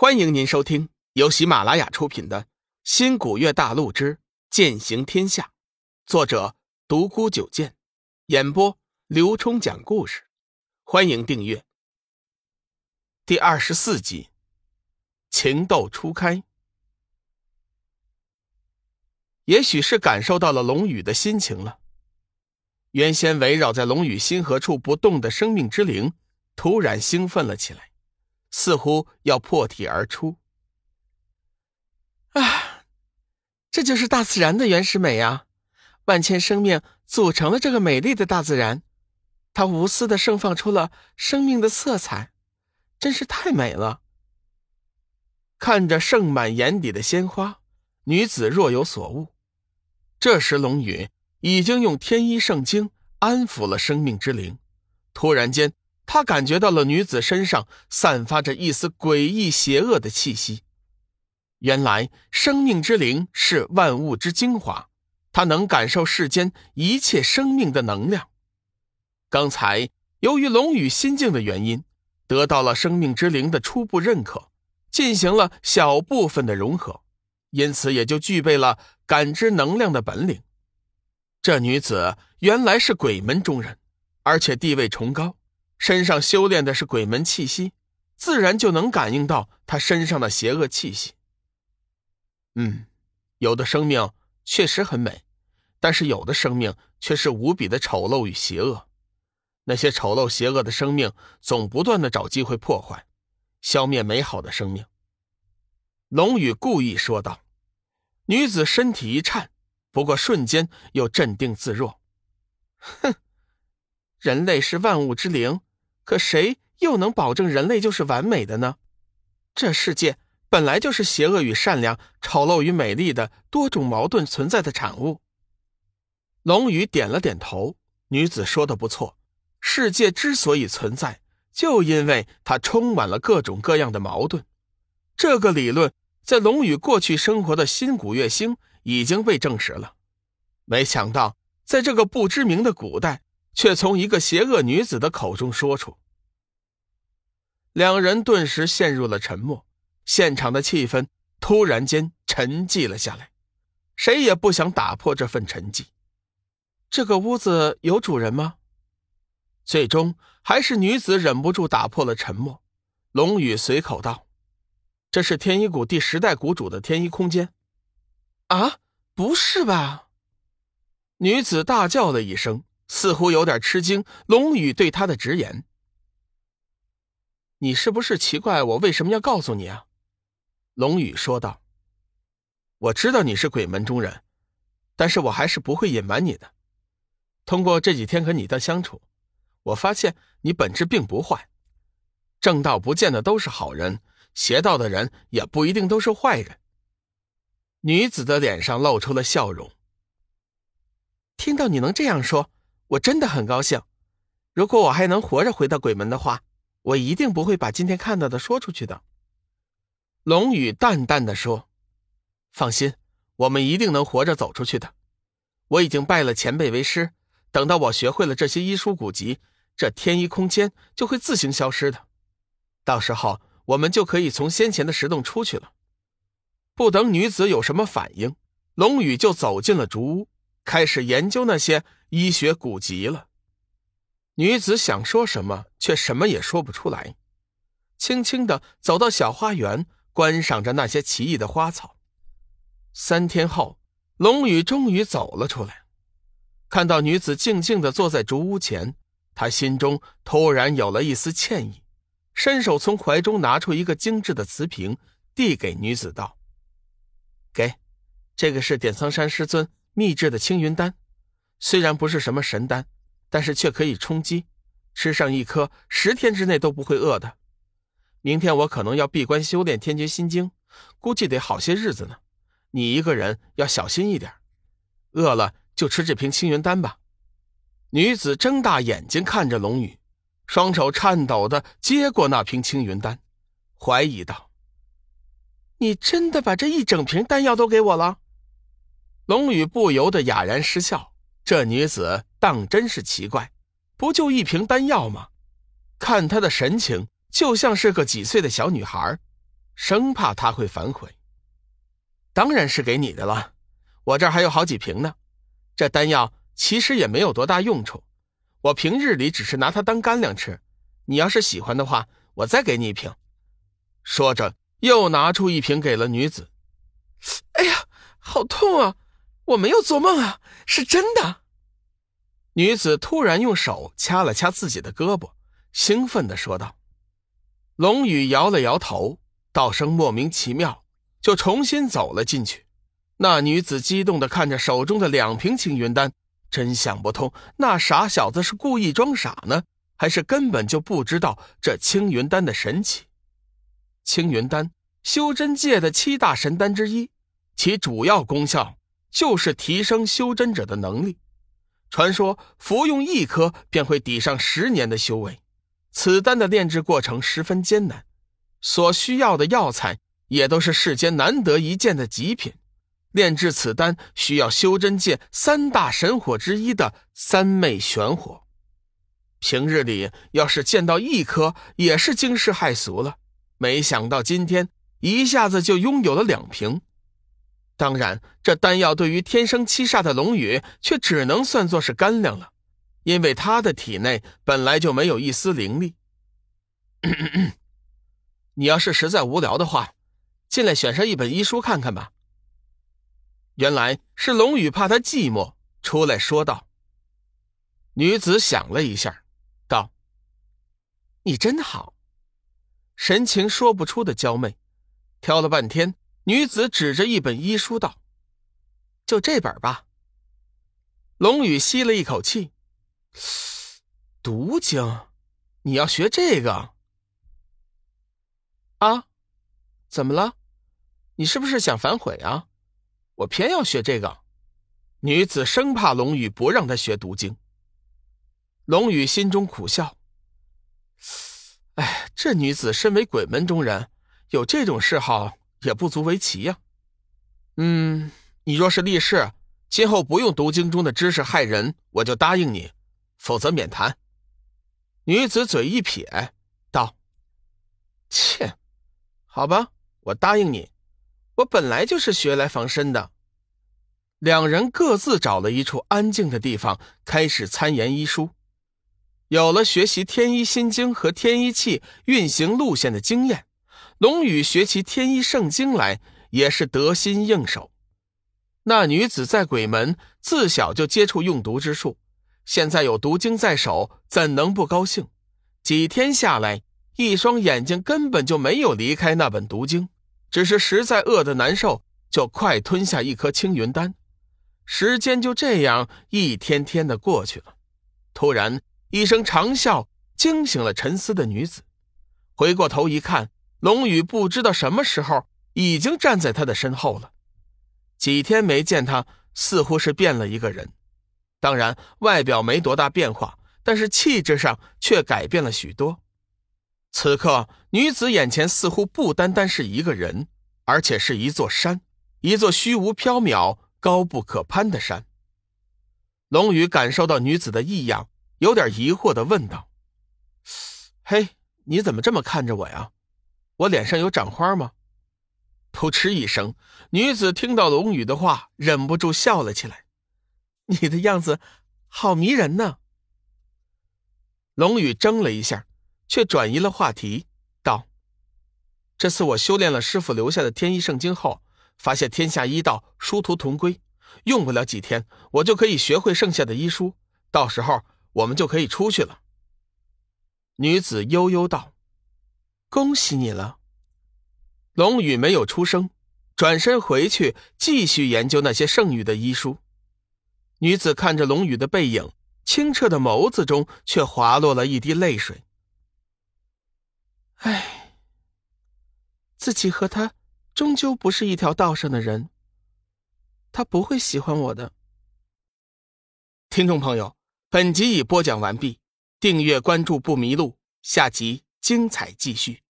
欢迎您收听由喜马拉雅出品的《新古月大陆之剑行天下》，作者独孤九剑，演播刘冲讲故事。欢迎订阅。第二十四集，情窦初开。也许是感受到了龙宇的心情了，原先围绕在龙宇心河处不动的生命之灵，突然兴奋了起来。似乎要破体而出。啊，这就是大自然的原始美啊！万千生命组成了这个美丽的大自然，它无私的盛放出了生命的色彩，真是太美了。看着盛满眼底的鲜花，女子若有所悟。这时，龙宇已经用天一圣经安抚了生命之灵，突然间。他感觉到了女子身上散发着一丝诡异邪恶的气息。原来生命之灵是万物之精华，它能感受世间一切生命的能量。刚才由于龙宇心境的原因，得到了生命之灵的初步认可，进行了小部分的融合，因此也就具备了感知能量的本领。这女子原来是鬼门中人，而且地位崇高。身上修炼的是鬼门气息，自然就能感应到他身上的邪恶气息。嗯，有的生命确实很美，但是有的生命却是无比的丑陋与邪恶。那些丑陋邪恶的生命总不断的找机会破坏、消灭美好的生命。龙宇故意说道。女子身体一颤，不过瞬间又镇定自若。哼，人类是万物之灵。可谁又能保证人类就是完美的呢？这世界本来就是邪恶与善良、丑陋与美丽的多种矛盾存在的产物。龙宇点了点头，女子说的不错，世界之所以存在，就因为它充满了各种各样的矛盾。这个理论在龙宇过去生活的新古月星已经被证实了。没想到，在这个不知名的古代。却从一个邪恶女子的口中说出，两人顿时陷入了沉默，现场的气氛突然间沉寂了下来，谁也不想打破这份沉寂。这个屋子有主人吗？最终还是女子忍不住打破了沉默。龙宇随口道：“这是天一谷第十代谷主的天一空间。”啊，不是吧？女子大叫了一声。似乎有点吃惊，龙宇对她的直言：“你是不是奇怪我为什么要告诉你啊？”龙宇说道：“我知道你是鬼门中人，但是我还是不会隐瞒你的。通过这几天和你的相处，我发现你本质并不坏。正道不见得都是好人，邪道的人也不一定都是坏人。”女子的脸上露出了笑容。听到你能这样说。我真的很高兴，如果我还能活着回到鬼门的话，我一定不会把今天看到的说出去的。龙宇淡淡的说：“放心，我们一定能活着走出去的。我已经拜了前辈为师，等到我学会了这些医书古籍，这天一空间就会自行消失的。到时候，我们就可以从先前的石洞出去了。”不等女子有什么反应，龙宇就走进了竹屋。开始研究那些医学古籍了。女子想说什么，却什么也说不出来，轻轻的走到小花园，观赏着那些奇异的花草。三天后，龙宇终于走了出来，看到女子静静的坐在竹屋前，他心中突然有了一丝歉意，伸手从怀中拿出一个精致的瓷瓶，递给女子道：“给，这个是点苍山师尊。”秘制的青云丹，虽然不是什么神丹，但是却可以充饥，吃上一颗，十天之内都不会饿的。明天我可能要闭关修炼《天绝心经》，估计得好些日子呢。你一个人要小心一点，饿了就吃这瓶青云丹吧。女子睁大眼睛看着龙宇，双手颤抖的接过那瓶青云丹，怀疑道：“你真的把这一整瓶丹药都给我了？”龙宇不由得哑然失笑，这女子当真是奇怪，不就一瓶丹药吗？看她的神情，就像是个几岁的小女孩，生怕他会反悔。当然是给你的了，我这儿还有好几瓶呢。这丹药其实也没有多大用处，我平日里只是拿它当干粮吃。你要是喜欢的话，我再给你一瓶。说着，又拿出一瓶给了女子。哎呀，好痛啊！我没有做梦啊，是真的。女子突然用手掐了掐自己的胳膊，兴奋的说道。龙宇摇了摇头，道声莫名其妙，就重新走了进去。那女子激动的看着手中的两瓶青云丹，真想不通，那傻小子是故意装傻呢，还是根本就不知道这青云丹的神奇？青云丹，修真界的七大神丹之一，其主要功效就是提升修真者的能力。传说服用一颗便会抵上十年的修为。此丹的炼制过程十分艰难，所需要的药材也都是世间难得一见的极品。炼制此丹需要修真界三大神火之一的三昧玄火。平日里要是见到一颗，也是惊世骇俗了。没想到今天一下子就拥有了两瓶。当然，这丹药对于天生七煞的龙宇却只能算作是干粮了，因为他的体内本来就没有一丝灵力。你要是实在无聊的话，进来选上一本医书看看吧。原来是龙宇怕他寂寞，出来说道。女子想了一下，道：“你真好。”神情说不出的娇媚，挑了半天。女子指着一本医书道：“就这本吧。”龙宇吸了一口气：“毒经，你要学这个？啊？怎么了？你是不是想反悔啊？我偏要学这个。”女子生怕龙宇不让她学毒经。龙宇心中苦笑：“哎，这女子身为鬼门中人，有这种嗜好。”也不足为奇呀。嗯，你若是立誓，今后不用读经中的知识害人，我就答应你；否则免谈。女子嘴一撇，道：“切，好吧，我答应你。我本来就是学来防身的。”两人各自找了一处安静的地方，开始参研医书。有了学习《天一心经》和《天一气》运行路线的经验。龙宇学起天一圣经来也是得心应手。那女子在鬼门自小就接触用毒之术，现在有毒经在手，怎能不高兴？几天下来，一双眼睛根本就没有离开那本毒经，只是实在饿得难受，就快吞下一颗青云丹。时间就这样一天天的过去了。突然一声长啸惊醒了沉思的女子，回过头一看。龙宇不知道什么时候已经站在他的身后了。几天没见他，似乎是变了一个人。当然，外表没多大变化，但是气质上却改变了许多。此刻，女子眼前似乎不单单是一个人，而且是一座山，一座虚无缥缈、高不可攀的山。龙宇感受到女子的异样，有点疑惑的问道：“ 嘿，你怎么这么看着我呀？”我脸上有长花吗？噗嗤一声，女子听到龙宇的话，忍不住笑了起来。你的样子好迷人呢。龙宇怔了一下，却转移了话题，道：“这次我修炼了师傅留下的天一圣经后，发现天下医道殊途同归，用不了几天，我就可以学会剩下的医书，到时候我们就可以出去了。”女子悠悠道。恭喜你了，龙宇没有出声，转身回去继续研究那些剩余的医书。女子看着龙宇的背影，清澈的眸子中却滑落了一滴泪水。唉，自己和他终究不是一条道上的人，他不会喜欢我的。听众朋友，本集已播讲完毕，订阅关注不迷路，下集。精彩继续。